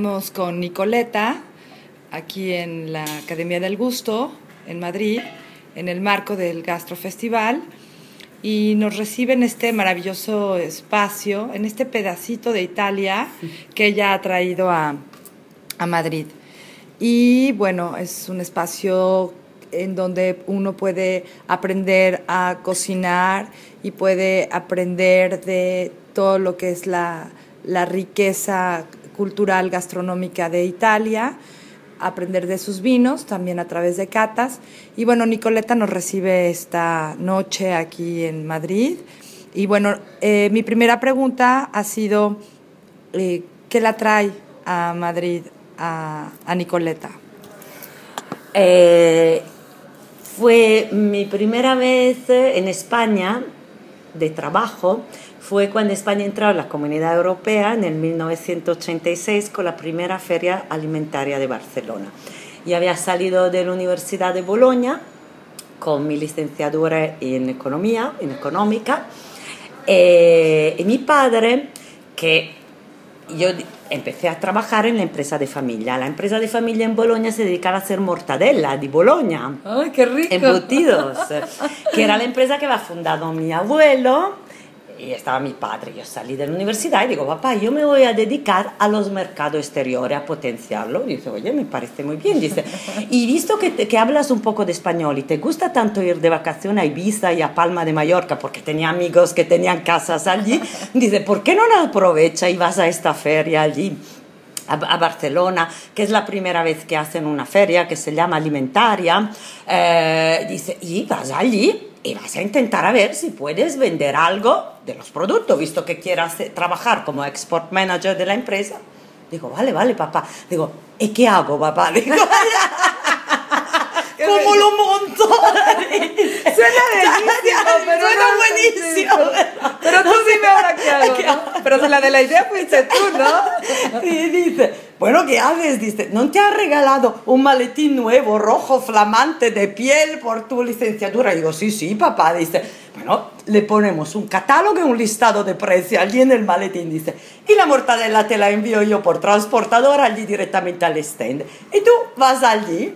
Estamos con Nicoleta aquí en la Academia del Gusto en Madrid, en el marco del Gastrofestival y nos recibe en este maravilloso espacio, en este pedacito de Italia que ella ha traído a, a Madrid. Y bueno, es un espacio en donde uno puede aprender a cocinar y puede aprender de todo lo que es la, la riqueza cultural gastronómica de Italia, aprender de sus vinos, también a través de catas. Y bueno, Nicoleta nos recibe esta noche aquí en Madrid. Y bueno, eh, mi primera pregunta ha sido, eh, ¿qué la trae a Madrid a, Nicoleta? Eh, fue mi primera vez en España de trabajo fue cuando España entró a la Comunidad Europea en el 1986 con la primera feria alimentaria de Barcelona. Y había salido de la Universidad de Bolonia con mi licenciatura en economía, en económica, eh, y mi padre, que yo empecé a trabajar en la empresa de familia. La empresa de familia en Bolonia se dedicaba a hacer mortadella de Bolonia. ¡Ay, qué rico! Embutidos. que era la empresa que había fundado mi abuelo y estaba mi padre. Yo salí de la universidad y digo, papá, yo me voy a dedicar a los mercados exteriores, a potenciarlo. Y dice, oye, me parece muy bien. Dice, y visto que, que hablas un poco de español y te gusta tanto ir de vacaciones a Ibiza y a Palma de Mallorca, porque tenía amigos que tenían casas allí, dice, ¿por qué no aprovecha y vas a esta feria allí? a, Barcelona, que es la primera vez que hacen una feria que se llama Alimentaria, eh, dice, y vas allí y vas a intentar a ver si puedes vender algo de los productos, visto que quieras trabajar como export manager de la empresa. Digo, vale, vale, papá. Digo, ¿y qué hago, papá? Digo, ¿Cómo lo monto? Suena buenísimo, pero Suena buenísimo. Pero tú dime ahora qué hago. Pero la de la idea fuiste tú, ¿no? Y dice, bueno, ¿qué haces? Dice, ¿no te ha regalado un maletín nuevo, rojo, flamante, de piel por tu licenciatura? Y digo, sí, sí, papá. Dice, bueno, le ponemos un catálogo y un listado de precios allí en el maletín. Dice, y la mortadela te la envío yo por transportador allí directamente al stand. Y tú vas allí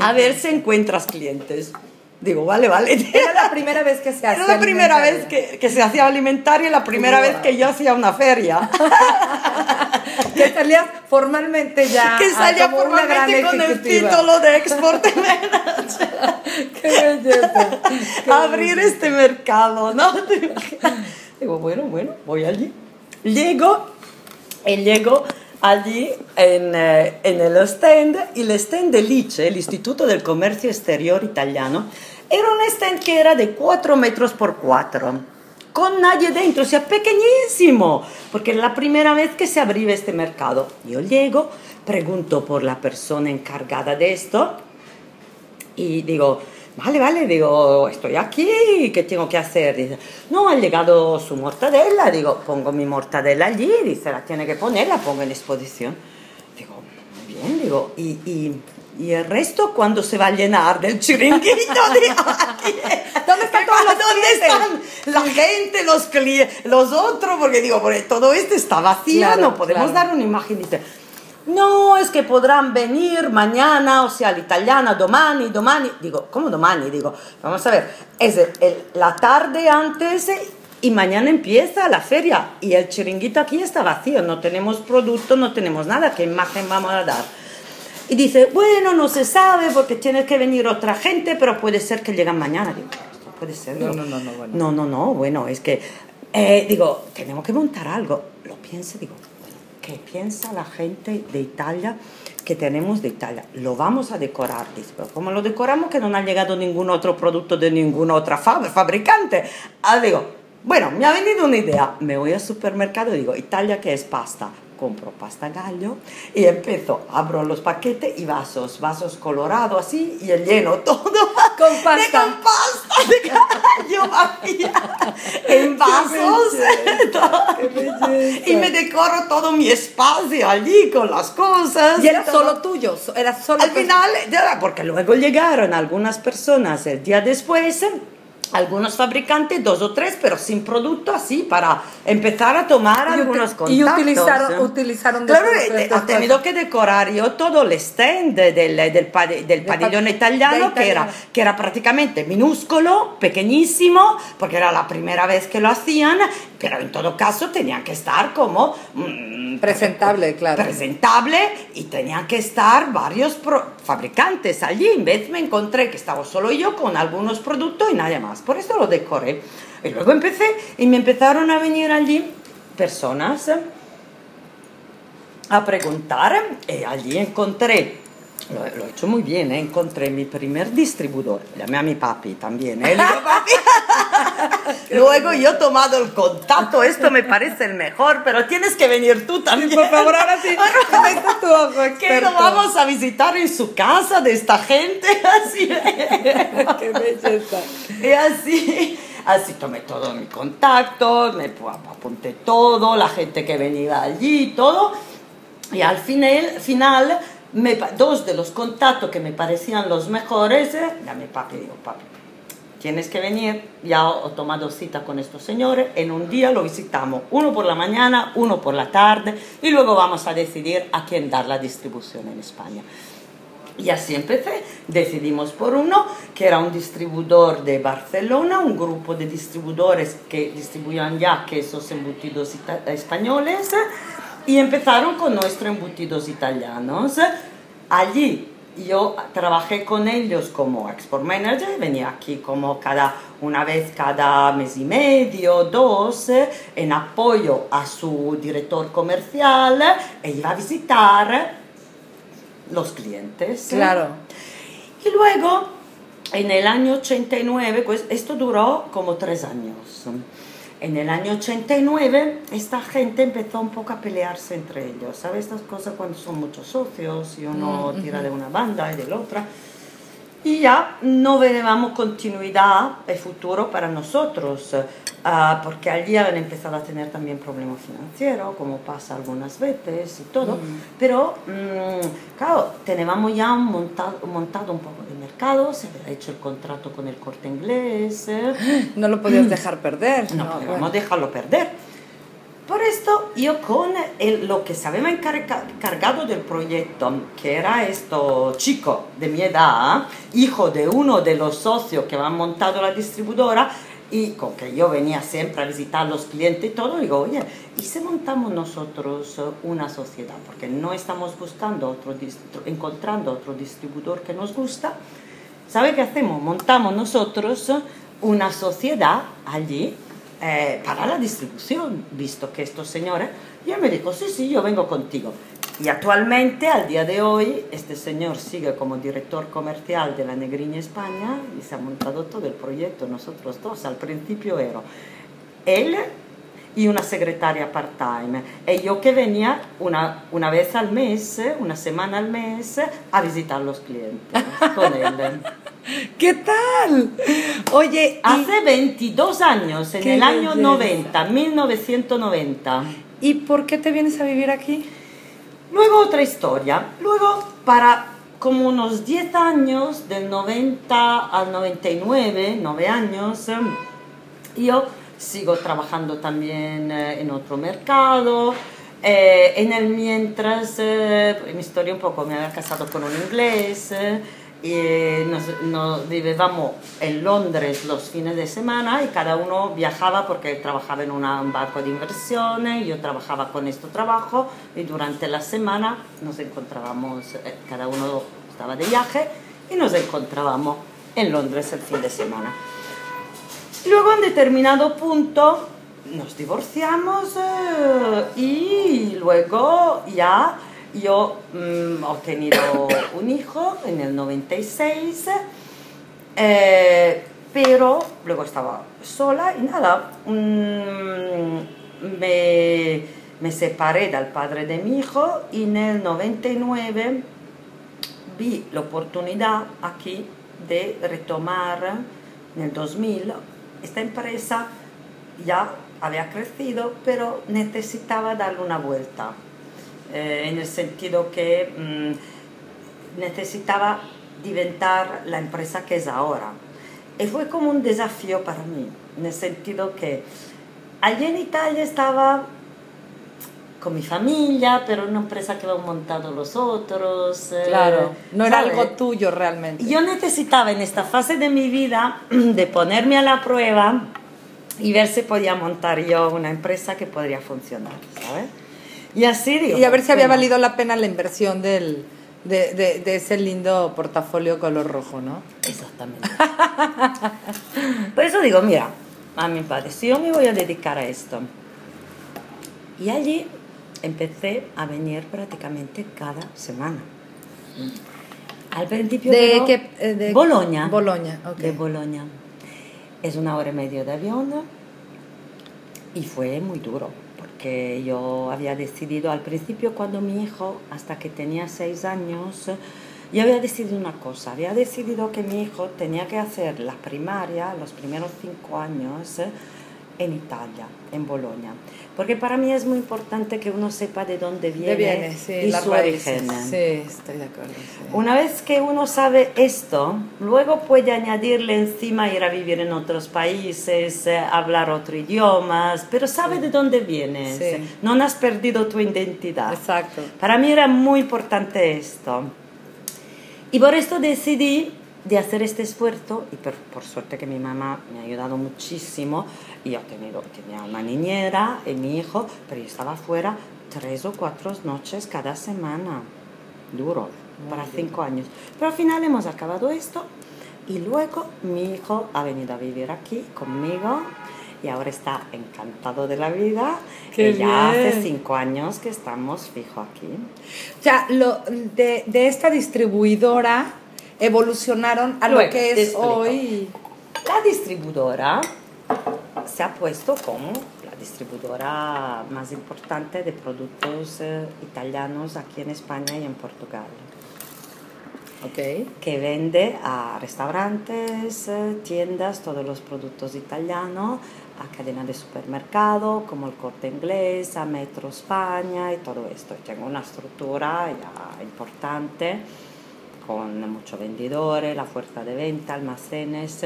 a ver si encuentras clientes. Digo, vale, vale. Era la primera vez que se hacía Era la primera vez que, que, se hacía alimentaria y la primera vez que yo hacía una feria. que salía formalmente ya. Que salía formalmente con el título de Export. Qué belleza. Qué Abrir belleza. este mercado, ¿no? Digo, bueno, bueno, voy allí. Llego, y llego allí en, eh, en, el stand y el stand de Lice, el Instituto del Comercio Exterior Italiano, era un stand que era de 4 metros por 4, con nadie dentro, o sea, pequeñísimo, porque era la primera vez que se abría este mercado. Yo llego, pregunto por la persona encargada de esto y digo, vale, vale, digo, estoy aquí, ¿qué tengo que hacer? Dice, no, ha llegado su mortadela, digo, pongo mi mortadela allí, dice, la tiene que poner, la pongo en exposición. Digo, muy bien, digo, y, y, y el resto cuando se va a llenar del chiringuito de aquí. ¿Dónde están todos los ¿Dónde están la gente, los clientes, los otros? Porque digo, porque todo esto está vacío, Claro, no podemos claro. dar una imagen. Dice, no, es que podrán venir mañana, o sea, l'italiana domani, domani. Digo, ¿cómo domani? Digo, vamos a ver, es el- el- la tarde antes y mañana empieza la feria y el chiringuito aquí está vacío, no tenemos producto, no tenemos nada, ¿qué imagen vamos a dar? Y dice, bueno, no se sabe porque tiene que venir otra gente, pero puede ser que lleguen mañana. Digo, "Esto puede ser. No, no, no, no, bueno. no, no, no, bueno, es que, eh, digo, tenemos que montar algo. Lo pienso, digo, ¿qué piensa la gente de Italia que tenemos de Italia? Lo vamos a decorar, dice, pero ¿cómo lo decoramos que no ha llegado ningún otro producto de ninguna otra fab- fabricante? Ah, digo, Bueno, me ha venido una idea. Me voy al supermercado y digo, Italia, ¿qué es pasta? Compro pasta gallo y empiezo, abro los paquetes y vasos, vasos colorados así y el lleno todo. Con pasta, de, con pasta de gallo vacía en vasos. Y me decoro todo mi espacio allí con las cosas. Y era solo tuyo, era solo al final, porque luego llegaron algunas personas el día después algunos fabricantes, dos o tres, pero sin producto así, para empezar a tomar algunos contactos. Y utilizaron, ¿eh? utilizaron Claro, ha tenido que decorar yo todo el stand del, del, del pabellón italiano, que era, que era prácticamente minúsculo, pequeñísimo, porque era la primera vez que lo hacían, pero en todo caso tenían que estar como... Mm, presentable, claro. Presentable y tenían que estar varios fabricantes allí. En vez me encontré que estaba solo yo con algunos productos y nadie más. Por eso lo decoré. Y luego empecé y me empezaron a venir allí personas a preguntar y allí encontré lo, lo, he hecho muy bien, ¿eh? encontré mi primer distribuidor, llamé a mi papi también, ¿eh? Papi. Luego yo he tomado el contacto, esto me parece el mejor, pero tienes que venir tú también. Sí, por favor, ahora sí, tu ojo. Que lo vamos a visitar en su casa de esta gente, así. Qué belleza. Y así, así tomé todo mi contacto, me apunté todo, la gente que venía allí, todo. Y al final, final dos de los contactos que me parecían los mejores, eh, llamé papi y digo, papi, tienes que venir, ya he tomado cita con estos señores, en un día lo visitamos, uno por la mañana, uno por la tarde, y luego vamos a decidir a quién dar la distribución en España. Y así empecé, decidimos por uno, que era un distribuidor de Barcelona, un grupo de distribuidores que distribuían ya quesos embutidos españoles, y empezaron con nuestros embutidos italianos. Allí yo trabajé con ellos como export manager, venía aquí como cada una vez cada mes y medio, dos, en apoyo a su director comercial e iba a visitar los clientes. Claro. Y luego, en el año 89, pues esto duró como tres años. En el año 89 esta gente empezó un poco a pelearse entre ellos. ¿Sabes estas cosas cuando son muchos socios y uno mm, tira de una banda y de la otra? Y ya no veíamos continuidad de futuro para nosotros, uh, porque allí habían empezado a tener también problemas financieros, como pasa algunas veces y todo. Mm. Pero, um, claro, teníamos ya montado, montado un poco de mercado, se había hecho el contrato con el corte inglés. No lo podías dejar perder. No, no podíamos dejarlo perder. Por esto, yo con el, lo que se había encargado del proyecto, que era esto chico de mi edad, hijo de uno de los socios que han montado la distribuidora, y con que yo venía siempre a visitar a los clientes y todo, digo, oye, ¿y si montamos nosotros una sociedad? Porque no estamos buscando otro, encontrando otro distribuidor que nos gusta. ¿Sabe qué hacemos? Montamos nosotros una sociedad allí eh, para la distribución, visto que estos señores, y él me dijo, sí, sí, yo vengo contigo. Y actualmente, al día de hoy, este señor sigue como director comercial de la Negriña España y se ha montado todo el proyecto, nosotros dos. Al principio era él y una secretaria part-time. Y yo que venía una, una vez al mes, una semana al mes, a visitar los clientes con él. ¿Qué tal? Oye, hace 22 años, en el año 90, 1990. ¿Y por qué te vienes a vivir aquí? Luego otra historia. Luego, para como unos 10 años, del 90 al 99, 9 años, yo sigo trabajando también eh, en otro mercado. Eh, en el mientras, eh, mi historia un poco, me había casado con un inglés y nos, vivíamos en Londres los fines de semana y cada uno viajaba porque trabajaba en un barco de inversiones yo trabajaba con este trabajo y durante la semana nos encontrábamos, eh, cada uno estaba de viaje y nos encontrábamos en Londres el fin de semana. Luego en determinado punto nos divorciamos eh, y luego ya yo mm, he tenido un hijo en el 96, eh, pero luego estaba sola y nada, mm, me, me separé del padre de mi hijo y en el 99 vi la oportunidad aquí de retomar en el 2000 esta empresa ya había crecido, pero necesitaba darle una vuelta, eh, en el sentido que mm, necesitaba diventar la empresa que es ahora. Y fue como un desafío para mí, en el sentido que allí en Italia estaba con mi familia, pero una empresa que lo han montado los otros. Eh, claro, no era algo tuyo realmente. Yo necesitaba en esta fase de mi vida de ponerme a la prueba y ver si podía montar yo una empresa que podría funcionar, ¿sabes? Y así digo. Y a ver si había valido la pena la inversión del, de, de, de, ese lindo portafolio color rojo, ¿no? Exactamente. Por eso digo, mira, a mi padre, si yo me voy a dedicar a esto. Y allí empecé a venir prácticamente cada semana. Al principio de, qué, eh, de Boloña. Boloña, okay. De Boloña. Es una hora y media de avión y fue muy duro porque yo había decidido al principio cuando mi hijo, hasta que tenía seis años, yo había decidido una cosa, había decidido que mi hijo tenía que hacer la primaria, los primeros cinco años, en Italia, en Bolonia. Porque para mí es muy importante que uno sepa de dónde viene, viene sí, y su origen. Sí, estoy de acuerdo. Sí. Una vez que uno sabe esto, luego puede añadirle encima ir a vivir en otros países, eh, hablar otro idiomas, pero sabe sí. de dónde vienes. No has perdido tu identidad. Exacto. Para mí era muy importante esto. Y por esto decidí de hacer este esfuerzo y por, por, suerte que mi mamá me ha ayudado muchísimo y yo tenido, tenía una niñera y mi hijo, pero yo estaba fuera tres o cuatro noches cada semana, duro, Muy para bien. cinco años. Pero al final hemos acabado esto y luego mi hijo ha venido a vivir aquí conmigo y ahora está encantado de la vida. Qué y ya bien. hace cinco años que estamos fijo aquí. O sea, lo, de, de esta distribuidora evolucionaron a Luego, lo que es hoy. La distribuidora se ha puesto como la distribuidora más importante de productos eh, italianos aquí en España y en Portugal. Okay. Que vende a restaurantes, eh, tiendas, todos los productos italianos, a cadena de supermercado como el Corte Inglés, a Metro España y todo esto. Y tengo una estructura ya importante con muchos vendedores, la fuerza de venta, almacenes.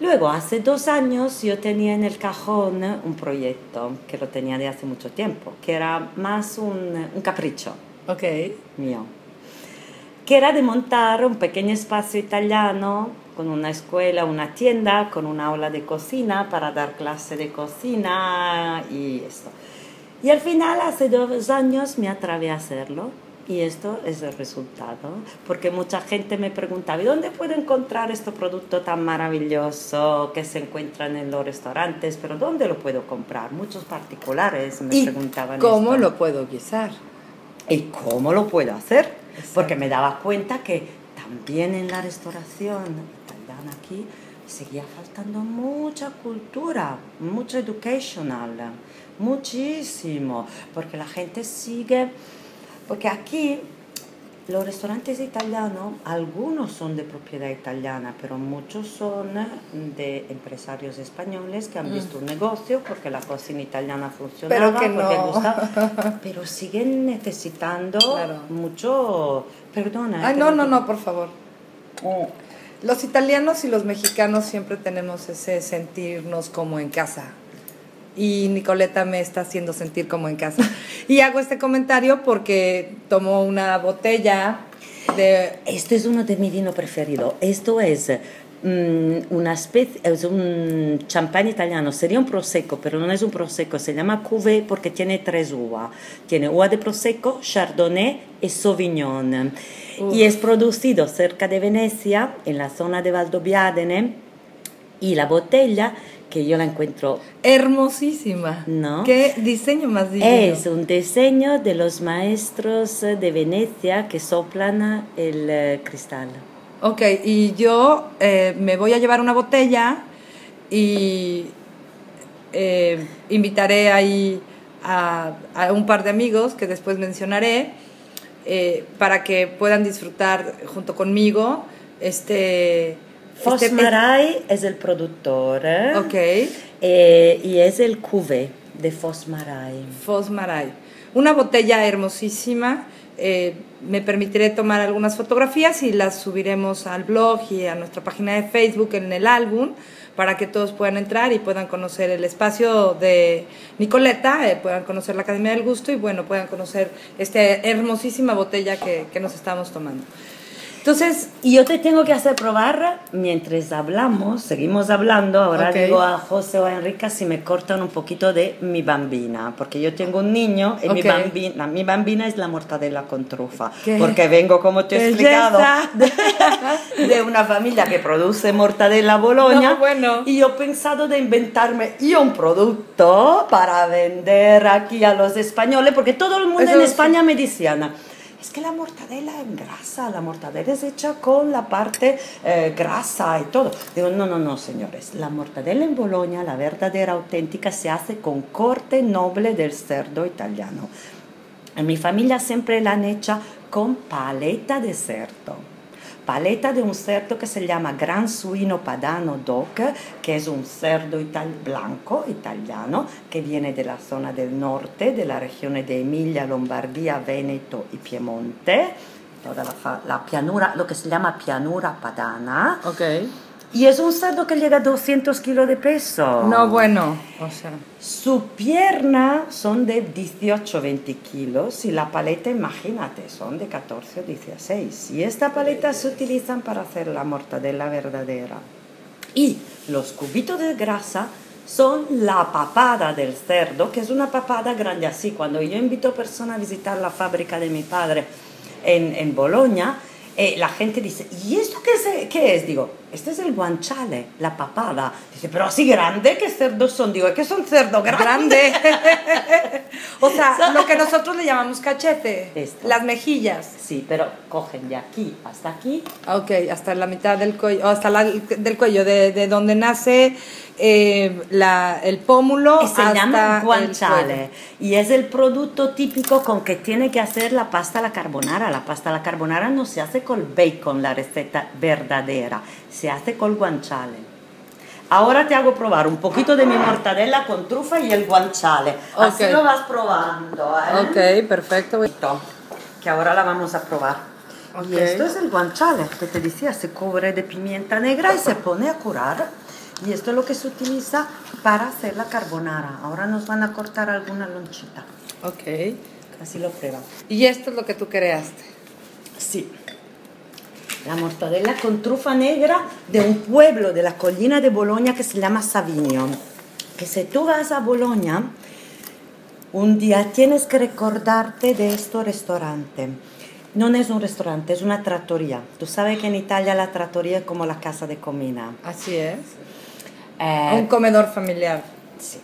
Luego, hace dos años yo tenía en el cajón un proyecto que lo tenía de hace mucho tiempo, que era más un, un capricho okay. mío, que era de montar un pequeño espacio italiano con una escuela, una tienda, con una aula de cocina para dar clase de cocina y esto. Y al final, hace dos años, me atreví a hacerlo y esto es el resultado, porque mucha gente me preguntaba, ¿y dónde puedo encontrar este producto tan maravilloso que se encuentran en los restaurantes? Pero ¿dónde lo puedo comprar? Muchos particulares me ¿Y preguntaban ¿Cómo esto. lo puedo guisar? ¿Y cómo lo puedo hacer? Exacto. Porque me daba cuenta que también en la restauración italiana aquí seguía faltando mucha cultura, mucho educational, muchísimo, porque la gente sigue porque aquí los restaurantes italianos, algunos son de propiedad italiana, pero muchos son de empresarios españoles que han Mm. visto un negocio porque la cocina italiana funcionaba, Pero que porque no. gustaba, pero siguen necesitando Claro. mucho... Perdona. Ay, eh, no, pero- no, no, por favor. Los italianos y los mexicanos siempre tenemos ese sentirnos como en casa. Y Nicoleta me está haciendo sentir como en casa. Y hago este comentario porque tomo una botella de... Esto es uno de mis vinos preferidos. Esto es mm, una especie, es un champán italiano. Sería un prosecco, pero no es un prosecco. Se llama cuvée porque tiene tres uvas. Tiene uva de prosecco, chardonnay y sauvignon. Uf. Y es producido cerca de Venecia, en la zona de Valdobbiadene. Y la botella, que yo la encuentro Hermosísima. ¿No? Qué diseño más divino. es un diseño de los maestros de Venecia que soplan el eh, cristal. Ok, y yo eh, me voy a llevar una botella y eh, invitaré ahí a, a un par de amigos que después mencionaré eh, para que puedan disfrutar junto conmigo este... este- Fosmaray es el productor ¿eh? Ok. Eh, y es el cuvée de Fosmaray. Fosmaray. Una botella hermosísima. eh, me permitiré tomar algunas fotografías y las subiremos al blog y a nuestra página de Facebook en el álbum para que todos puedan entrar y puedan conocer el espacio de Nicoleta, eh, puedan conocer la Academia del Gusto y bueno, puedan conocer esta hermosísima botella que, que nos estamos tomando. Entonces, Y yo te tengo que hacer probar mientras hablamos, seguimos hablando. Ahora Ok. digo a José o a Enrica si me cortan un poquito de mi bambina, porque yo tengo un niño y mi, Ok. bambina, mi bambina es la mortadela con trufa. ¿Qué? Porque vengo, como te he explicado, de, de una familia que produce mortadela Boloña. No, bueno. Y yo he pensado de inventarme yo un producto para vender aquí a los españoles, porque todo el mundo Eso en sí. España me decían, es que la mortadela engrasa, la mortadela es hecha con la parte eh, grasa y todo. Digo, no, no, no, señores, la mortadela en Boloña, la verdadera auténtica, se hace con corte noble del cerdo italiano. En mi familia siempre la han hecha con paleta de cerdo. Paleta de un cerdo que se llama Gran Suino Padano DOC, que es un cerdo ital- blanco italiano que viene de la zona del norte, de la región de Emilia, Lombardía, Veneto y Piemonte, toda la, la pianura, lo que se llama pianura padana. ok. Y es un cerdo que llega a 200 kilos de peso. No, bueno, o sea, Su pierna son de 18-20 kilos y la paleta, imagínate, son de 14 o 16. Y esta paleta se utilizan para hacer la mortadela verdadera. Y los cubitos de grasa son la papada del cerdo, que es una papada grande así. Cuando yo invito a personas a visitar la fábrica de mi padre en, en Boloña, eh, la gente dice, ¿y esto qué es, qué es? Digo, este es el guanciale, la papada. Dice, pero así grande, ¿qué cerdos son? Digo, ¿qué son cerdo grande? grande. o sea, lo que nosotros le llamamos cachete, Esto. las mejillas. Sí, pero cogen de aquí hasta aquí. Ok, hasta la mitad del cuello, hasta la, del cuello, de, de donde nace eh, la, el pómulo. Y se hasta llama cuello. Y es el producto típico con que tiene que hacer la pasta a la carbonara. La pasta a la carbonara no se hace con bacon, la receta verdadera. Se hace con guanciale. Ahora te hago probar un poquito de mi mortadela con trufa y el guanciale. Así Ok. lo vas probando. ¿eh? Ok, perfecto. Que ahora la vamos a probar. Y Ok. esto es el guanciale que te decía, se cubre de pimienta negra y se pone a curar. Y esto es lo que se utiliza para hacer la carbonara. Ahora nos van a cortar alguna lonchita. Ok. Así lo prueban. Y esto es lo que tú creaste. Sí. La mortadela con trufa negra de un pueblo de la collina de Boloña que se llama Savigno. Que si tú vas a Boloña, un día tienes que recordarte de este restaurante. No es un restaurante, es una trattoria. Tú sabes que en Italia la trattoria es como la casa de comida. Así es. Eh, Un comedor familiar. Sí.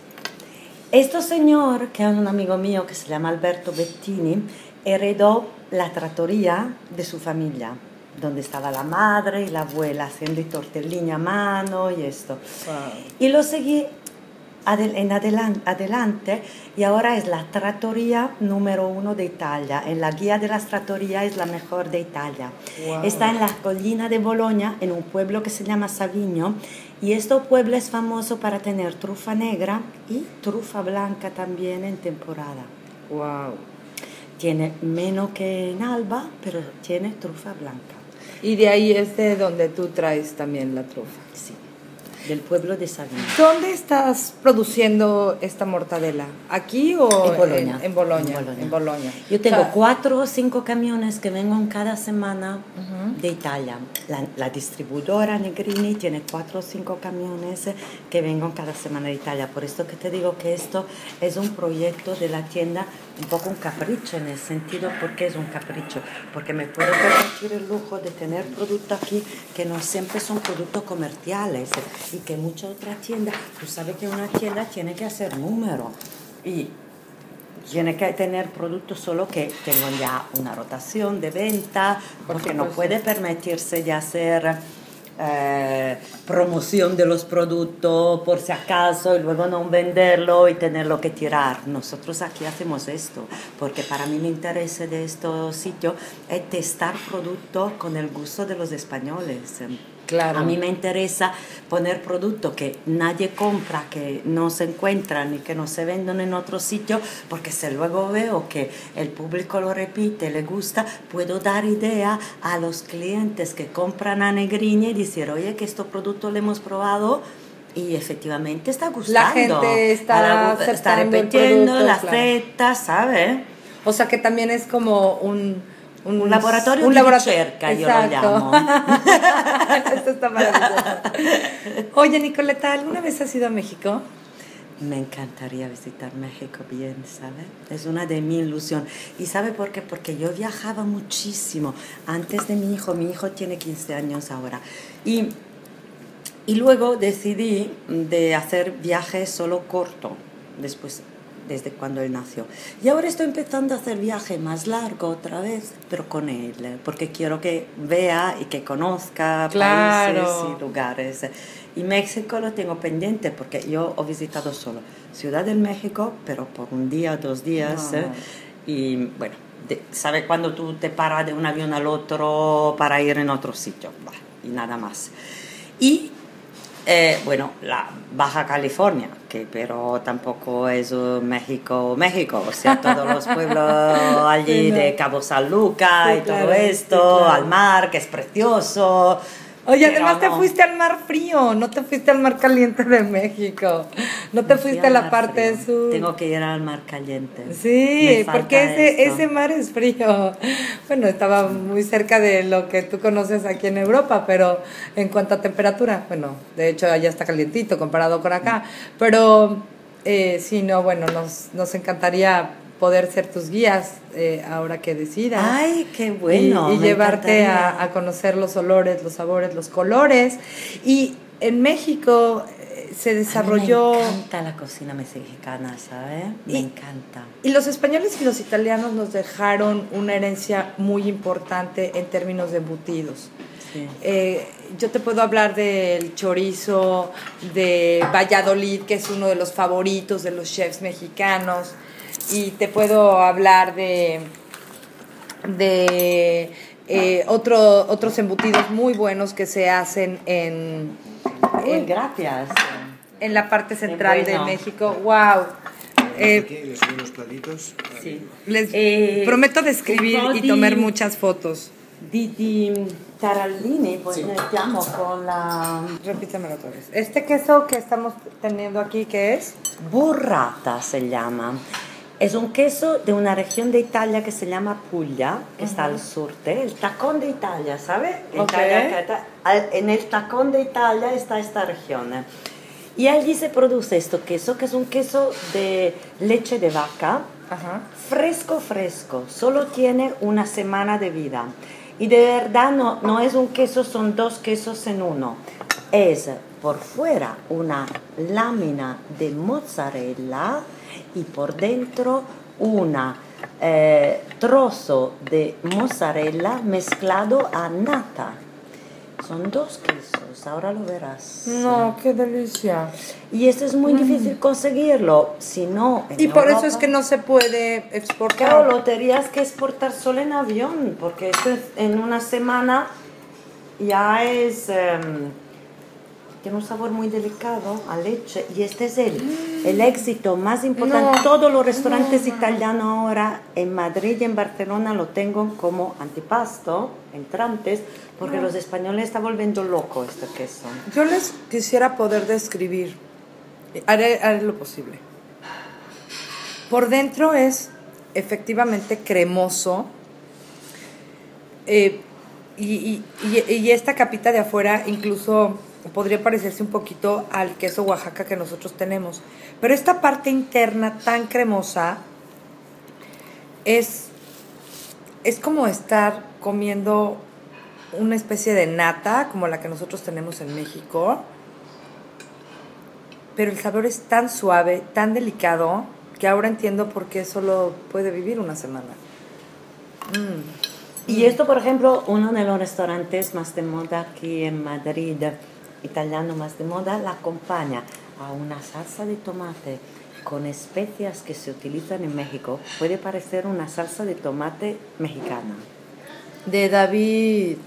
Este señor, que es un amigo mío que se llama Alberto Bettini, heredó la trattoria de su familia, donde estaba la madre y la abuela haciendo tortellini a mano y esto. Y lo seguí en adelan- adelante y ahora es la trattoria número uno de Italia. En la guía de las trattorias es la mejor de Italia. Wow. Está en la collina de Boloña, en un pueblo que se llama Savigno. Y este pueblo es famoso para tener trufa negra y trufa blanca también en temporada. Wow. Tiene menos que en Alba, pero tiene trufa blanca. Y de ahí es de donde tú traes también la trufa. Sí, del pueblo de Savigno. ¿Dónde estás produciendo esta mortadela? ¿Aquí o En Boloña. En, en Boloña. En Boloña. En Boloña. Yo tengo O sea, cuatro o cinco camiones que vengan cada semana de Italia. La, la distribuidora Negrini tiene cuatro o cinco camiones que vengan cada semana de Italia. Por esto que te digo que esto es un proyecto de la tienda, un poco un capricho en el sentido, porque es un capricho? Porque me puedo permitir el lujo de tener productos aquí que no siempre son productos comerciales y que muchas otras tiendas, tú sabes que una tienda tiene que hacer número. Y tiene que tener productos solo que tengan ya una rotación de venta, porque no puede permitirse ya hacer eh, promoción de los productos por si acaso y luego no venderlo y tenerlo que tirar. Nosotros aquí hacemos esto, porque para mí me interesa de estos sitios es testar productos con el gusto de los españoles. Claro. A mí me interesa poner productos que nadie compra, que no se encuentran y que no se venden en otro sitio, porque si luego veo que el público lo repite, le gusta, puedo dar idea a los clientes que compran a Negriña y decir, oye, que estos productos lo hemos probado y efectivamente está gustando. La gente está, repitiendo, producto, la claro. acepta, ¿sabes? O sea que también es como un... Un laboratorio un laboratorio- ricerca, yo lo Exacto. llamo. Esto está maravilloso. Oye, Nicoleta, ¿alguna vez has ido a México? Me encantaría visitar México bien, ¿sabe? Es una de mi ilusión. ¿Y sabe por qué? Porque yo viajaba muchísimo antes de mi hijo. Mi hijo tiene 15 años ahora. Y, y luego decidí de hacer viajes solo corto, después, desde cuando él nació. Y ahora estoy empezando a hacer viaje más largo otra vez, pero con él, eh, porque quiero que vea y que conozca Claro. países y lugares. Y México lo tengo pendiente porque yo he visitado solo Ciudad del México, pero por un día, dos días. No. eh, Y bueno, de- ¿sabe cuando tú te paras de un avión al otro para ir en otro sitio? Bah, y nada más. Y eh, bueno, la Baja California, que pero tampoco es uh, México, México, o sea, todos los pueblos allí de Cabo San Lucas Sí, y todo sí, esto, claro. al mar, que es precioso. Oye, Pero además te fuiste al mar frío, no te fuiste al mar caliente de México. No te Me fuiste a la parte frío. sur. Tengo que ir al mar caliente. Sí, porque ese, esto. ese mar es frío. Bueno, estaba muy cerca de lo que tú conoces aquí en Europa, pero en cuanto a temperatura, bueno, de hecho allá está calientito comparado con acá. Pero eh, sí, no, bueno, nos, nos encantaría poder ser tus guías eh, ahora que decidas. Ay, qué bueno. y, y llevarte a, a conocer los olores, los sabores, los colores. Y en México eh, se desarrolló... Me encanta la cocina mexicana, ¿sabes? Me Y- encanta. Y los españoles y los italianos nos dejaron una herencia muy importante en términos de embutidos. Sí. Eh, yo te puedo hablar del chorizo de Valladolid, que es uno de los favoritos de los chefs mexicanos, y te puedo hablar de, de eh, otro- otros embutidos muy buenos que se hacen en, Uy, en, gracias. en la parte central bueno. de México. ¡Wow! Eh, les doy unos platitos. Sí. Les Eh, prometo describir y tomar muchas fotos. Di, di tarallini, poi mettiamo con la Repítamelo otra vez. Este queso que estamos teniendo aquí, ¿qué es? burrata, se llama. Es un queso de una región de Italia que se llama Puglia, que está al surte, el tacón de Italia, ¿sabe? Ok. Italia, que está- al- en el tacón de Italia está esta región. Y allí se produce esto queso, que es un queso de leche de vaca, Ajá. fresco, fresco, solo tiene una semana de vida. Y de verdad no, no es un queso, son dos quesos en uno. Es por fuera una lámina de mozzarella y por dentro una eh, trozo de mozzarella mezclado a nata. Son dos quesos, ahora lo verás. No, qué delicia. Y esto es muy difícil conseguirlo, si no... Y por eso es que no se puede Claro, exportar. lo tendrías que exportar solo en avión, porque esto es- en una semana ya es... em, tiene un sabor muy delicado a leche y este es el, el éxito más importante. No, Todos los restaurantes italianos ahora en Madrid y en Barcelona lo tengo como antipasto, entrantes, porque los españoles están volviendo loco este queso. Yo les quisiera poder describir. Haré, haré lo posible. Por dentro es efectivamente cremoso. eh, y- y esta capita de afuera incluso podría parecerse un poquito al queso Oaxaca que nosotros tenemos. Pero esta parte interna tan cremosa es, es como estar comiendo una especie de nata como la que nosotros tenemos en México. Pero el sabor es tan suave, tan delicado, que ahora entiendo por qué solo puede vivir una semana. Y esto, por ejemplo, uno de los restaurantes más de moda aquí en Madrid, italiano más de moda, la acompaña a una salsa de tomate con especias que se utilizan en México. Puede parecer una salsa de tomate mexicana. De David.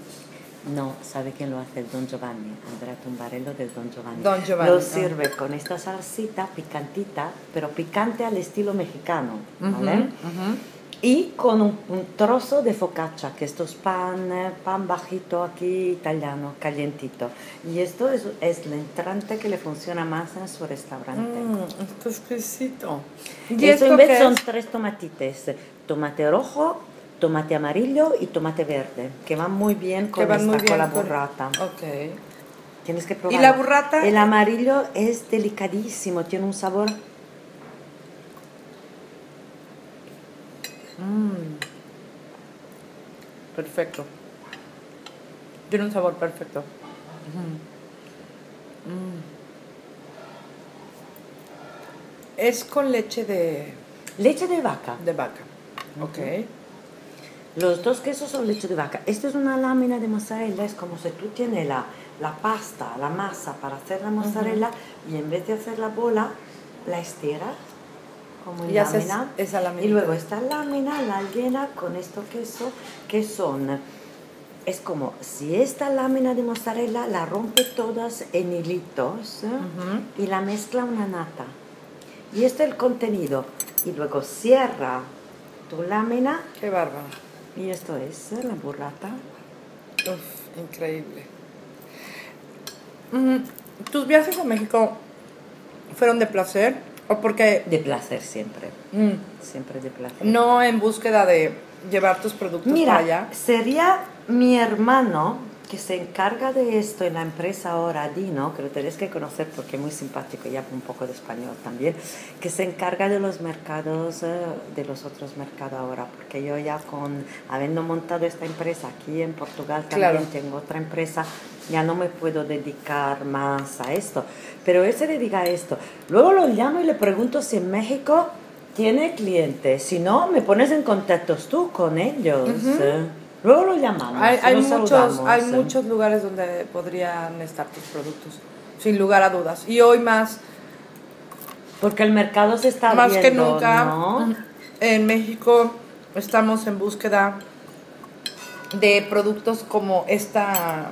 No, ¿sabe quién lo hace? Don Giovanni, Andrea Tumbarello del Don Giovanni. Don Giovanni, Lo sirve con esta salsita picantita, pero picante al estilo mexicano, ¿vale? Y con un, un trozo de focaccia, que esto es pan, eh, pan bajito aquí, italiano, calientito. Y esto es, es el entrante que le funciona más en su restaurante. esto es exquisito. Y esto en vez son tres tomatites, tomate rojo, tomate amarillo y tomate verde, que van muy bien con, esta, muy bien con la con- burrata. Ok. Tienes que probar. la burrata? El amarillo es delicadísimo, tiene un sabor. Perfecto. Tiene un sabor perfecto. Es con leche de, Leche de vaca. de vaca. Ok. Los dos quesos son leche de vaca. Esta es una lámina de mozzarella, es como si tú tienes la, la pasta, la masa para hacer la mozzarella y en vez de hacer la bola, la estiras como en lámina. esa lámina. Y luego esta lámina la llena con estos quesos que son... Es como si esta lámina de mozzarella la rompe todas en hilitos ¿eh? y la mezcla una nata. Y este es el contenido. Y luego cierra tu lámina Qué bárbaro. y esto es eh, la burrata. Uf, increíble. Mm, ¿Tus viajes a México fueron de placer o porque De placer siempre. mm, Siempre de placer. no en búsqueda de llevar tus productos Mira, para allá? sería mi hermano que se encarga de esto en la empresa ahora, Dino, que lo tenés que conocer porque es muy simpático y habla un poco de español también, que se encarga de los mercados, eh, de los otros mercados ahora, porque yo ya con, habiendo montado esta empresa aquí en Portugal también Claro. tengo otra empresa, ya no me puedo dedicar más a esto, pero él se dedica a esto. Luego lo llamo y le pregunto si en México tiene clientes, si no, me pones en contacto tú con ellos. eh. Luego lo llamamos. Hay, hay muchos, saludamos, hay eh. muchos lugares donde podrían estar tus productos, sin lugar a dudas. Y hoy más, Porque el mercado se está más que nunca, ¿no? en México estamos en búsqueda de productos como esta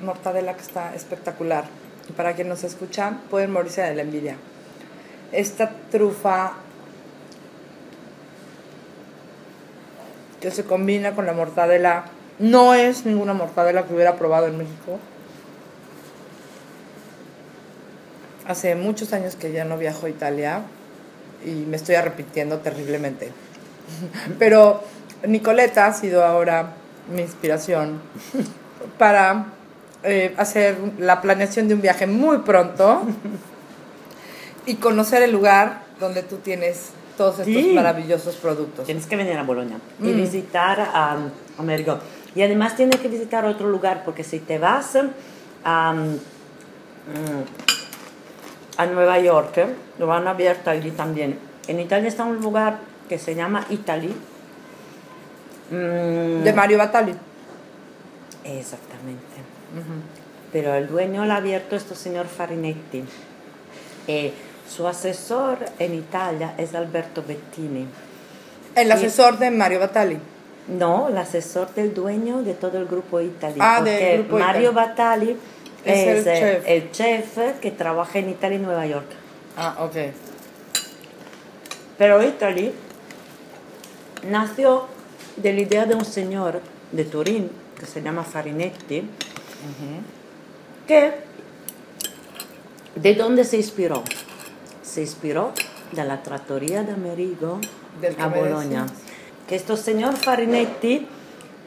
mortadela que está espectacular. Y para quien nos escucha, pueden morirse de la envidia. Esta trufa que se combina con la mortadela no es ninguna mortadela que hubiera probado en México. Hace muchos años que ya no viajo a Italia y me estoy arrepintiendo terriblemente. Pero Nicoleta ha sido ahora mi inspiración para eh, hacer la planeación de un viaje muy pronto y conocer el lugar donde tú tienes todos estos Sí. maravillosos productos. Tienes que venir a Bolonia y Mm. visitar a, a Merigo. Y además tienes que visitar otro lugar, porque si te vas a, mm, a Nueva York, lo han abierto allí también. En Italia está un lugar que se llama Italy. Mm, De Mario Batali. Exactamente. Pero el dueño lo ha abierto este señor Farinetti. Eh, su asesor en Italia es Alberto Bettini. El asesor de Mario Batali. No, el asesor del dueño de todo el grupo Italy. Ah, del grupo Mario. Batali Es es, el eh, chef. el chef que trabaja en Italia y Nueva York. Ah, ok. Pero Italy nació de la idea de un señor de Turín que se llama Farinetti, que ¿de dónde se inspiró? Se inspiró de la trattoria de Amerigo a decías. Que este señor Farinetti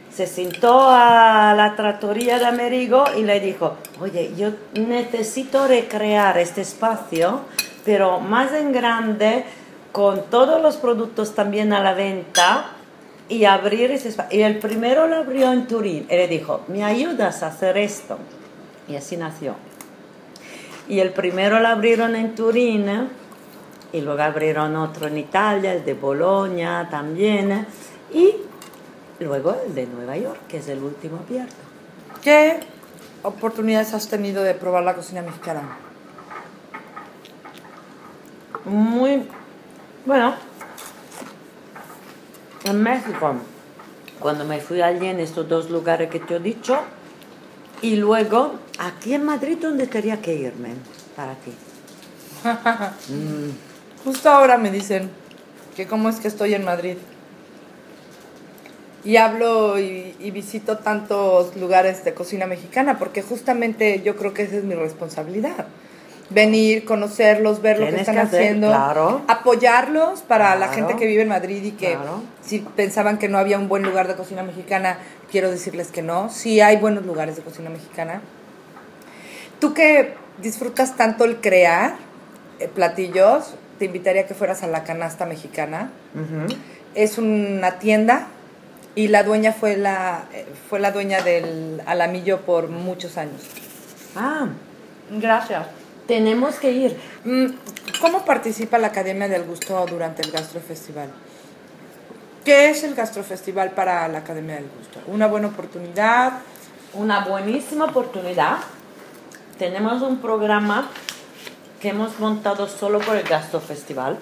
se sentó a la trattoria de Amerigo y le dijo, oye, yo necesito recrear este espacio, pero más en grande, con todos los productos también a la venta y abrir ese espacio. Y el primero lo abrió en Turín y le dijo, ¿me ayudas a hacer esto? Y así nació. Y el primero lo abrieron en Turín y luego abrieron otro en Italia, el de Bolonia también, y luego el de Nueva York, que es el último abierto. ¿Qué oportunidades has tenido de probar la cocina mexicana? Muy, bueno, en México, cuando me fui allí en estos dos lugares que te he dicho, y luego aquí en Madrid, ¿dónde tenía que irme para ti? Justo ahora me dicen que cómo es que estoy en Madrid. Y hablo y, y visito tantos lugares de cocina mexicana, porque justamente yo creo que esa es mi responsabilidad. Venir, conocerlos, ver lo que están que hacer, haciendo, claro. apoyarlos para la Claro. gente que vive en Madrid y que Claro. si pensaban que no había un buen lugar de cocina mexicana, quiero decirles que no. Sí hay buenos lugares de cocina mexicana. Tú que disfrutas tanto el crear eh, platillos, te invitaría a que fueras a la canasta mexicana. Ujú. Es una tienda y la dueña fue la, eh, fue la dueña del Alamillo por muchos años. Ah, Gracias. Tenemos que ir. Mm, ¿Cómo participa la Academia del Gusto durante el Gastrofestival? ¿Qué es el Gastrofestival para la Academia del Gusto? ¿Una buena oportunidad? Una buenísima oportunidad. Tenemos un programa que hemos montado solo por el Gasto Festival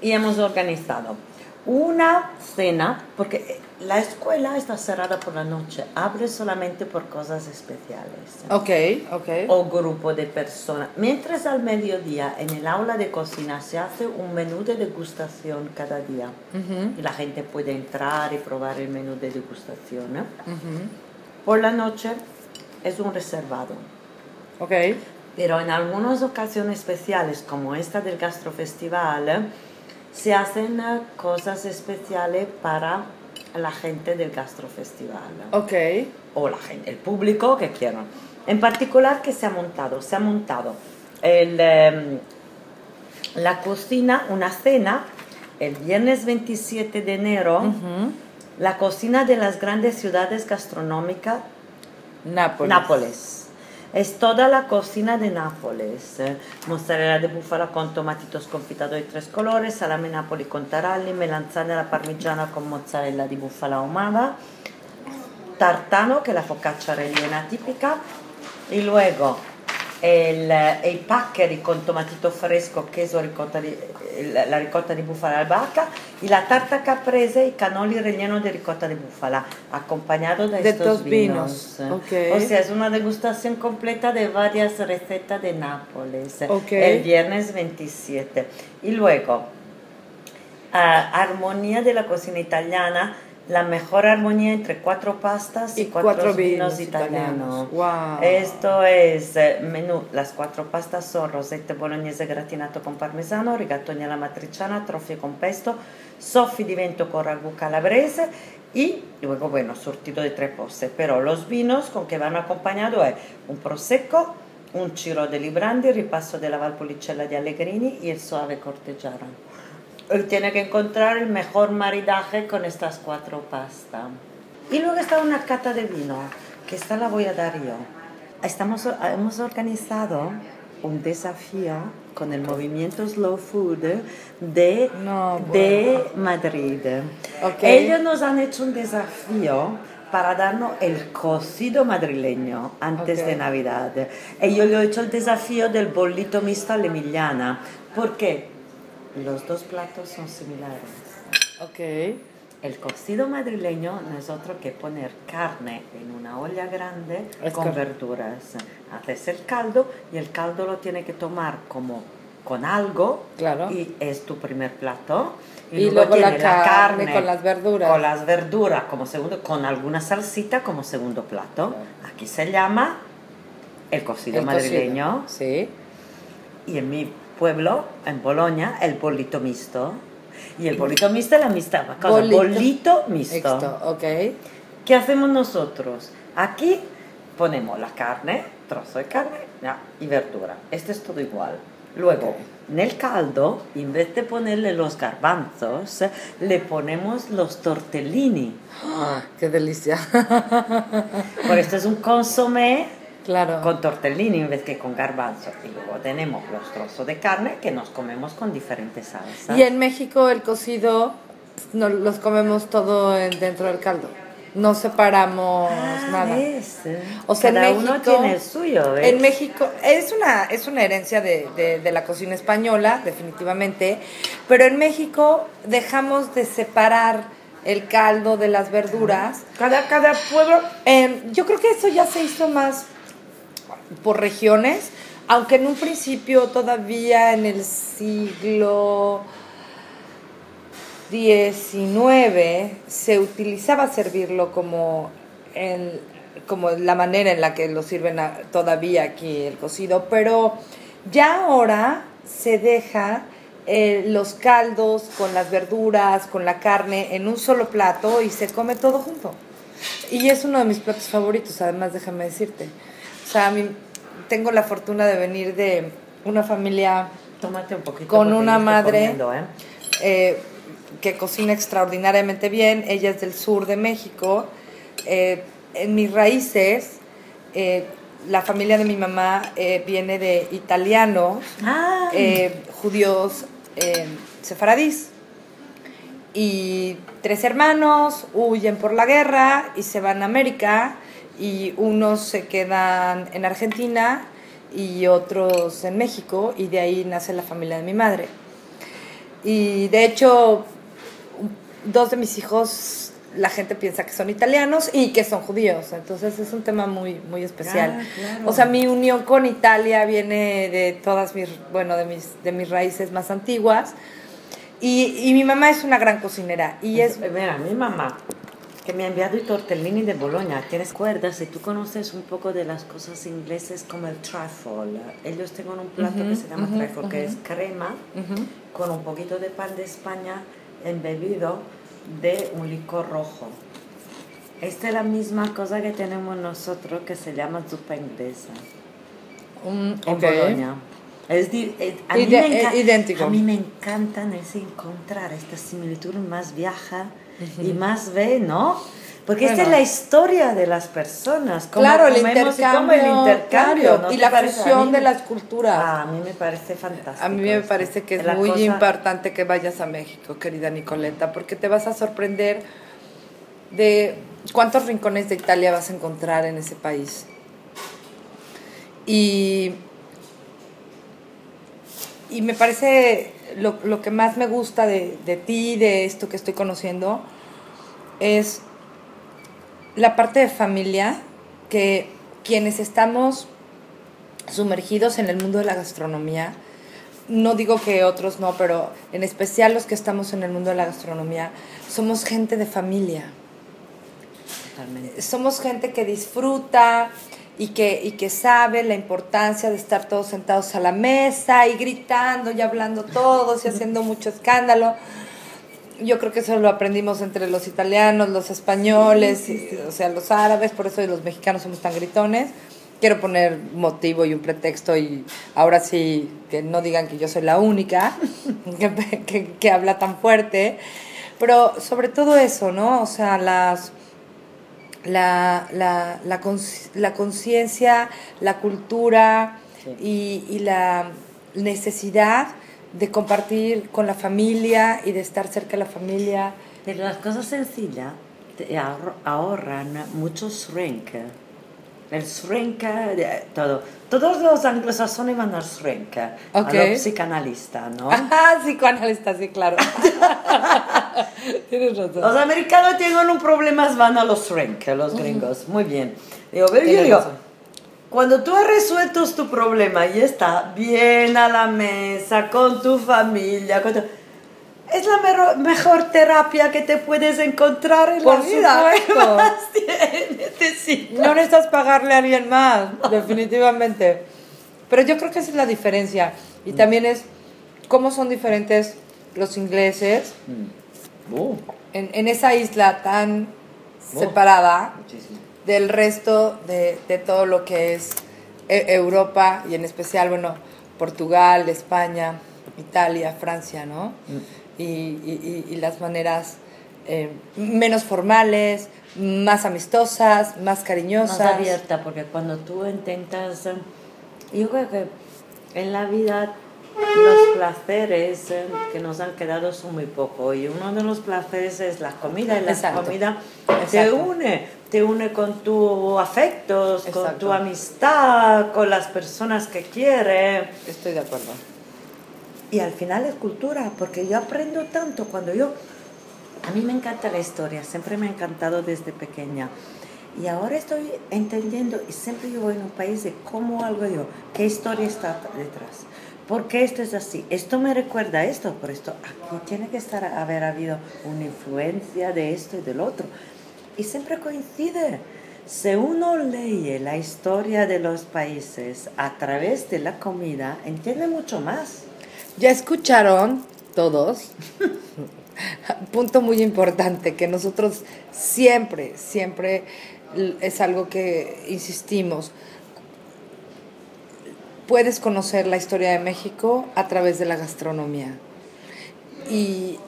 y hemos organizado una cena, porque la escuela está cerrada por la noche, abre solamente por cosas especiales Ok, ok. o grupo de personas. Mientras al mediodía en el aula de cocina se hace un menú de degustación cada día Ujú, y la gente puede entrar y probar el menú de degustación. ¿eh? ujú. Por la noche es un reservado, Ok, pero en algunas ocasiones especiales como esta del Gastrofestival ¿eh? se hacen eh, cosas especiales para la gente del Gastrofestival ok. o la gente, el público que quieran. En particular, que se ha montado? Se ha montado el, em, la cocina, una cena, el viernes 27 de enero, la cocina de las grandes ciudades gastronómicas, Nápoles. Nápoles. Es toda la cocina de Nápoles. Mozzarella de búfala con tomatitos confitados de tres colores, salame Napoli con taralli, melanzane alla parmigiana con mozzarella di búfala ahumada, tartano, que es la focaccia rellena típica, y luego el, eh, i paccheri con tomatito fresco, queso, ricotta di, la- ricotta di búfala albahaca, y la tarta caprese y cannoli relleno de ricotta di búfala, acompañado de, De estos vinos, vinos. ok. O sea, es una degustación completa de varias recetas de Nápoles. Ok. El viernes 27. Y luego, ah, armonía de la cocina italiana, la mejor armonía entre cuatro pastas y, Y cuatro, cuatro vinos, vinos italianos. italianos. Wow. Esto es eh, menú, las cuatro pastas son rosette bolognese gratinato con parmesano, rigatoni alla matriciana, trofie con pesto, soffi di vento con ragù calabrese y luego, bueno, surtido de tres postres. Pero los vinos con que van acompañados es un prosecco, un Ciro de Librandi, ripasso della Valpolicella di Allegrini y el suave cortellano. Él tiene que encontrar el mejor maridaje con estas cuatro pastas. Y luego está una cata de vino, que esta la voy a dar yo. Estamos, hemos organizado un desafío con el movimiento Slow Food de, No, de Madrid. Ok. Ellos nos han hecho un desafío para darnos el cocido madrileño antes Ok. de Navidad. Y yo le he hecho el desafío del bollito mixto a la emiliana. ¿Por qué? Los dos platos son similares. Ok. El cocido madrileño no es otro que poner carne en una olla grande Es con correcto. verduras. Haces el caldo y el caldo lo tiene que tomar como con algo Claro. y es tu primer plato. Y luego la tiene carne con las verduras. Con las verduras como segundo, con alguna salsita como segundo plato. Aquí se llama el cocido El madrileño. cocido. Sí. Y en mi pueblo, en Bolonia, el bolito mixto. Y el bolito mixto es la cosa. Bolito. Bolito, mixto. Mixto, ok. ¿Qué hacemos nosotros? Aquí ponemos la carne, trozo de carne y verdura. Este es todo igual. Luego, en el caldo, en vez de ponerle los garbanzos, le ponemos los tortellini. Ah, qué delicia. Por esto es un consomé Claro. con tortellini en vez que con garbanzo. Y luego tenemos los trozos de carne que nos comemos con diferentes salsas. Y en México el cocido no, los comemos todo en- dentro del caldo. No separamos Ah, nada. O sea, Cada en uno México, tiene el suyo, ¿ves? En México es una, es una herencia de, de- de la cocina española, definitivamente, pero en México dejamos de separar el caldo de las verduras. Cada, cada pueblo Eh, yo creo que eso ya se hizo más por regiones, aunque en un principio todavía en el siglo XIX se utilizaba servirlo como, como la manera en la que lo sirven todavía aquí el cocido, pero ya ahora se deja eh, los caldos con las verduras, con la carne en un solo plato y se come todo junto. Y es uno de mis platos favoritos, además, déjame decirte. Sea, tengo la fortuna de venir de una familia Tómate un poquito. Con una madre. comiendo, ¿eh? eh, que cocina extraordinariamente bien. Ella es del sur de México. Eh, en mis raíces, la familia de mi mamá viene de italianos, Ah, judíos sefaradís. Y tres hermanos huyen por la guerra y se van a América y unos se quedan en Argentina y otros en México y de ahí nace la familia de mi madre. Y de hecho, dos de mis hijos, la gente piensa que son italianos y que son judíos. Entonces es un tema muy, muy especial. Ah, claro. O sea, mi unión con Italia viene de todas mis, bueno, de mis, de mis raíces más antiguas. Y, y mi mamá es una gran cocinera. Y es, Mira, mi mamá, que me ha enviado el tortellini de Boloña. ¿Tienes cuerdas? Si tú conoces un poco de las cosas ingleses como el trifle, ellos tienen un plato que se llama trifle, que es crema con un poquito de pan de España embebido de un licor rojo. Esta es la misma cosa que tenemos nosotros que se llama zupa inglesa un, en ok. Boloña. Es, di- es- a, mí Ide- me enca- eh, idéntico. a mí me encantan es encontrar esta similitud más vieja y más ve, ¿no? Porque esta es la historia de las personas. cómo Claro, el comemos y intercambio, el intercambio claro, ¿no y la fusión de las culturas. Ah, a mí me parece fantástico. A mí me parece que es La muy cosa- importante que vayas a México, querida Nicoleta, porque te vas a sorprender de cuántos rincones de Italia vas a encontrar en ese país. Y, y me parece lo, lo que más me gusta de, de ti, de esto que estoy conociendo, es la parte de familia, que quienes estamos sumergidos en el mundo de la gastronomía, no digo que otros no, pero en especial los que estamos en el mundo de la gastronomía, somos gente de familia. Totalmente. Somos gente que disfruta y que, y que sabe la importancia de estar todos sentados a la mesa y gritando y hablando todos y haciendo mucho escándalo. Yo creo que eso lo aprendimos entre los italianos, los españoles, y- o sea, los árabes, por eso los mexicanos somos tan gritones. Quiero poner motivo y un pretexto y ahora sí que no digan que yo soy la única que, que- que habla tan fuerte. Pero sobre todo eso, ¿no? O sea, las, la, la, la, conciencia, la cultura y, y la necesidad de compartir con la familia y de estar cerca de la familia. Pero las cosas sencillas te ahor- ahorran mucho shrink. El shrink, de- todo. Todos los anglosajones van al shrink, Ok. a los psicanalistas, ¿no? Ah, psicoanalista, sí, claro. Tienes razón. Los americanos tienen un problema, van a los shrink, los gringos. Muy bien. Digo, pero yo digo, cuando tú has resuelto tu problema y está bien a la mesa con tu familia, con tu- es la mero- mejor terapia que te puedes encontrar en Por la vida. Necesitas? No necesitas pagarle a alguien más, definitivamente. Pero yo creo que esa es la diferencia. Y también es cómo son diferentes los ingleses Uh, en, en esa isla tan Oh. separada muchísimo. del resto de, de todo lo que es E- Europa y en especial, bueno, Portugal, España, Italia, Francia, ¿no? Y, y- y- y las maneras eh, menos formales, más amistosas, más cariñosas. Más abierta, porque cuando tú intentas... eh, Yo creo que en la vida los placeres eh, que nos han quedado son muy poco y uno de los placeres es la comida y la Exacto. comida te Exacto. une, te une con tus afectos, con tu amistad, con las personas que quieres. Estoy de acuerdo. Y al final es cultura, porque yo aprendo tanto cuando yo... A mí me encanta la historia, siempre me ha encantado desde pequeña. Y ahora estoy entendiendo, y siempre yo voy en un país de cómo algo yo, qué historia está detrás. ¿Por qué esto es así? Esto me recuerda a esto, por esto aquí tiene que estar, haber habido una influencia de esto y del otro. Y siempre coincide. Si uno lee la historia de los países a través de la comida, entiende mucho más. Ya escucharon todos. Punto muy importante, que nosotros siempre, siempre es algo que insistimos. Puedes conocer la historia de México a través de la gastronomía. Y,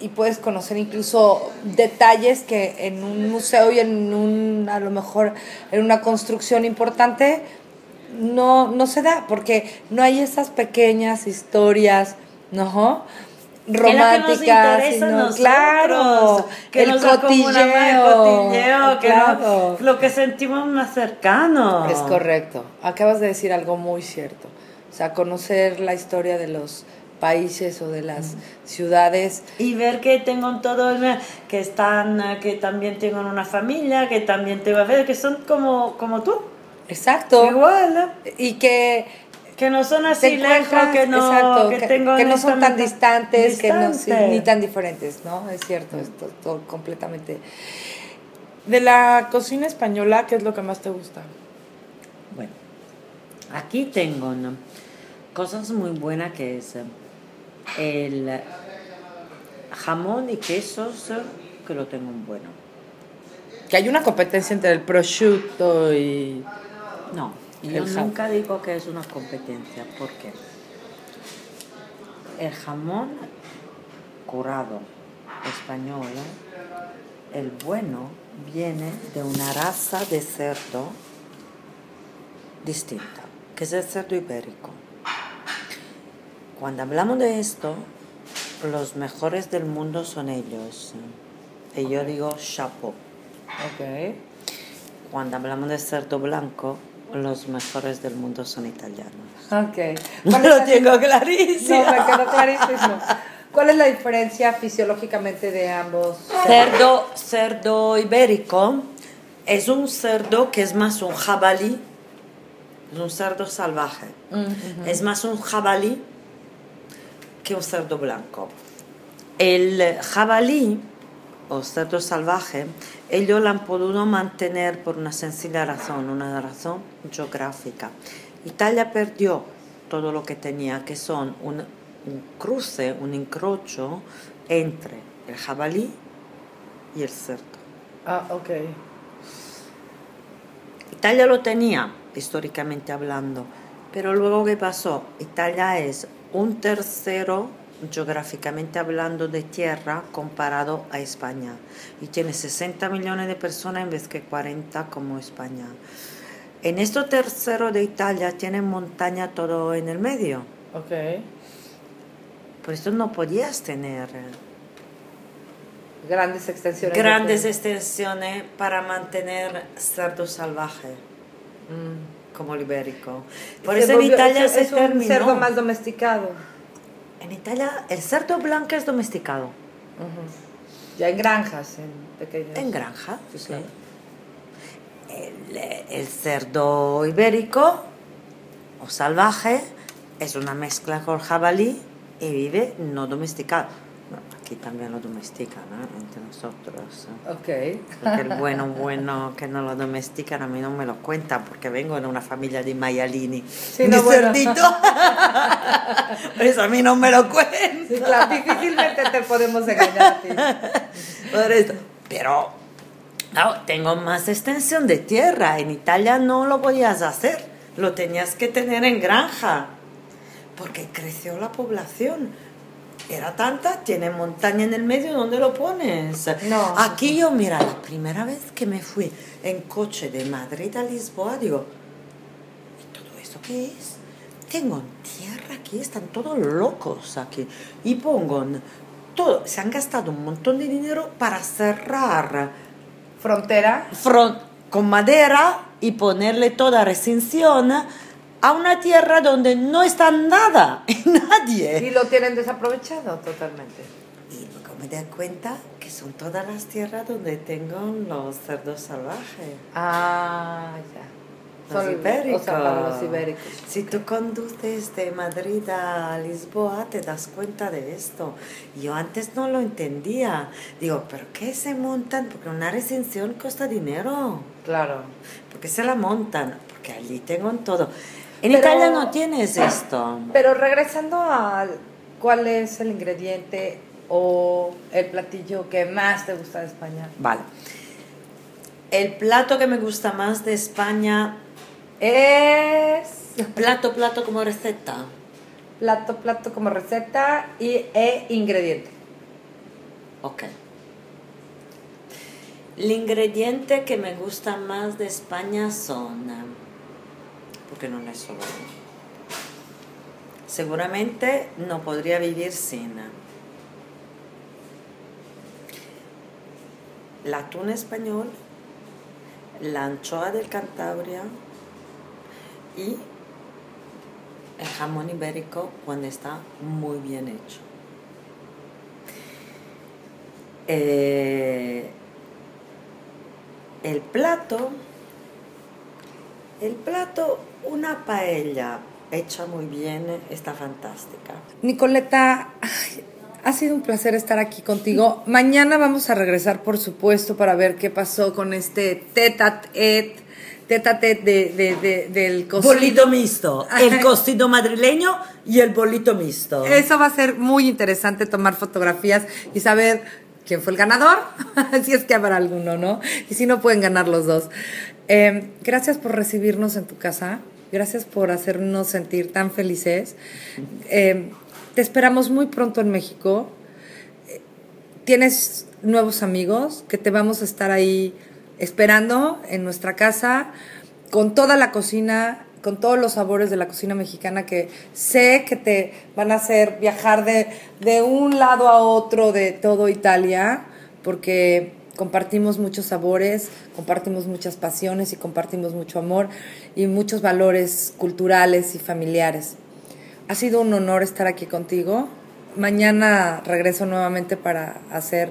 y puedes conocer incluso detalles que en un museo y en un, a lo mejor en una construcción importante no, no se da, porque no hay esas pequeñas historias, ¿no? Que es lo que nos Románticas, sino- claro, que el nos cotilleo, cotilleo, que claro. no- lo que sentimos más cercano. Es correcto. Acabas de decir algo muy cierto. O sea, conocer la historia de los países o de las ciudades. Y ver que tengo todo, el- que están, que también tengo una familia, que también tengo, que son como, como tú, Exacto. igual. Y que que no son así lejos, que no, exacto, que, que, tengo que no son tan distantes, que no, sí, ni tan diferentes, ¿no? Es cierto, esto todo completamente. De la cocina española, ¿qué es lo que más te gusta? Bueno, aquí tengo ¿no? cosas muy buenas que es eh, el jamón y quesos, que lo tengo bueno. Que hay una competencia entre el prosciutto y... No, yo nunca digo que es una competencia, porque el jamón curado español, el bueno, viene de una raza de cerdo distinta, que es el cerdo ibérico. Cuando hablamos de esto, los mejores del mundo son ellos. Y yo digo chapeau. Ok. Cuando hablamos de cerdo blanco, los mejores del mundo son italianos. Ok. No ¿Cuál es lo tengo No, clarísimo. me quedó clarísimo. ¿Cuál es la diferencia fisiológicamente de ambos? Cerdo, cerdo ibérico es un cerdo que es más un jabalí, es un cerdo salvaje. Es más un jabalí que un cerdo blanco. El jabalí cerdo salvaje, ellos lo han podido mantener por una sencilla razón, una razón geográfica. Italia perdió todo lo que tenía, que son un, un cruce, un encrocho entre el jabalí y el cerdo. Ah, ok. Italia lo tenía, históricamente hablando, pero luego ¿qué pasó? Italia es un tercero, geográficamente hablando, de tierra comparado a España. Y tiene 60 millones de personas en vez que 40 como España. En este tercero de Italia tiene montaña todo en el medio. Ok. Por eso no podías tener Grandes extensiones. de grandes extensiones para mantener cerdo salvaje. Mm. como el ibérico. Por Se eso en volvió- Italia es, se es un terminó. cerdo más domesticado. En Italia el cerdo blanco es domesticado. Ya en granjas, en pequeños. En granja, sí. claro. El, eh, el cerdo ibérico o salvaje es una mezcla con jabalí y vive no domesticado. Aquí también lo domestican, ¿no? Entre nosotros. ¿no? Ok. Porque el bueno, bueno que no lo domestican a mí no me lo cuentan porque vengo de una familia de maialini. Sí, no, bueno. cerdito. Por eso a mí no me lo cuentan. Sí, claro, difícilmente te podemos engañar. Por eso. Pero no, tengo más extensión de tierra. En Italia no lo podías hacer. Lo tenías que tener en granja. Porque creció la población. Era tanta, tiene montaña en el medio, ¿dónde lo pones? No. Aquí yo, mira, la primera vez que me fui en coche de Madrid a Lisboa, digo, ¿y todo esto qué es? Tengo tierra aquí, están todos locos aquí. Y pongo todo, se han gastado un montón de dinero para cerrar Frontera. fron- con madera y ponerle toda recinción a una tierra donde no está nada y nadie. Y lo tienen desaprovechado totalmente. Y luego me di cuenta que son todas las tierras donde tengo los cerdos salvajes. Ah, ya. Los Son- ibéricos. O sea, para los ibéricos. Si tú conduces de Madrid a Lisboa, te das cuenta de esto. Yo antes no lo entendía. Digo, ¿pero qué se montan? Porque una recensión cuesta dinero. Claro. Porque se la montan. Porque allí tengo en todo. En Pero- Italia no tienes esto. Pero regresando a cuál es el ingrediente o el platillo que más te gusta de España. Vale. El plato que me gusta más de España, Es plato, plato como receta. plato, plato como receta y e ingrediente. Ok. El ingrediente que me gusta más de España son, porque no es solo. Seguramente no podría vivir sin el atún español, la anchoa del Cantabria y el jamón ibérico cuando está muy bien hecho. Eh, el plato, el plato, una paella hecha muy bien, está fantástica. Nicoleta, ay, ha sido un placer estar aquí contigo. Mañana vamos a regresar, por supuesto, para ver qué pasó con este tete-a-tete, tete-a-tete de, de- de- del cocido. Bolito mixto, el cocido madrileño y el bolito mixto. Eso va a ser muy interesante tomar fotografías y saber quién fue el ganador, si es que habrá alguno, ¿no? Y si no, pueden ganar los dos. Eh, gracias por recibirnos en tu casa, gracias por hacernos sentir tan felices. Eh, te esperamos muy pronto en México. Tienes nuevos amigos que te vamos a estar ahí esperando en nuestra casa con toda la cocina, con todos los sabores de la cocina mexicana que sé que te van a hacer viajar de, de un lado a otro de todo Italia, porque compartimos muchos sabores, compartimos muchas pasiones y compartimos mucho amor y muchos valores culturales y familiares. Ha sido un honor estar aquí contigo. Mañana regreso nuevamente para hacer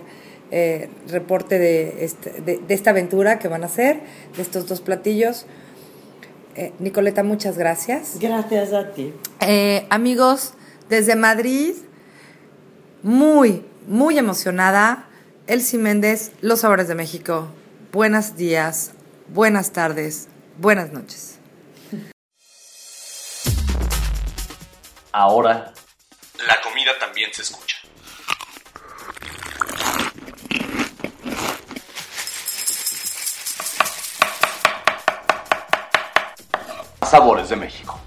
eh, reporte de, este- de- de esta aventura que van a hacer, de estos dos platillos. Eh, Nicoleta, muchas gracias. Gracias a ti. Eh, amigos, desde Madrid, muy, muy emocionada. Elsie Méndez, Los Sabores de México. Buenos días, buenas tardes, buenas noches. Ahora, la comida también se escucha. Sabores de México.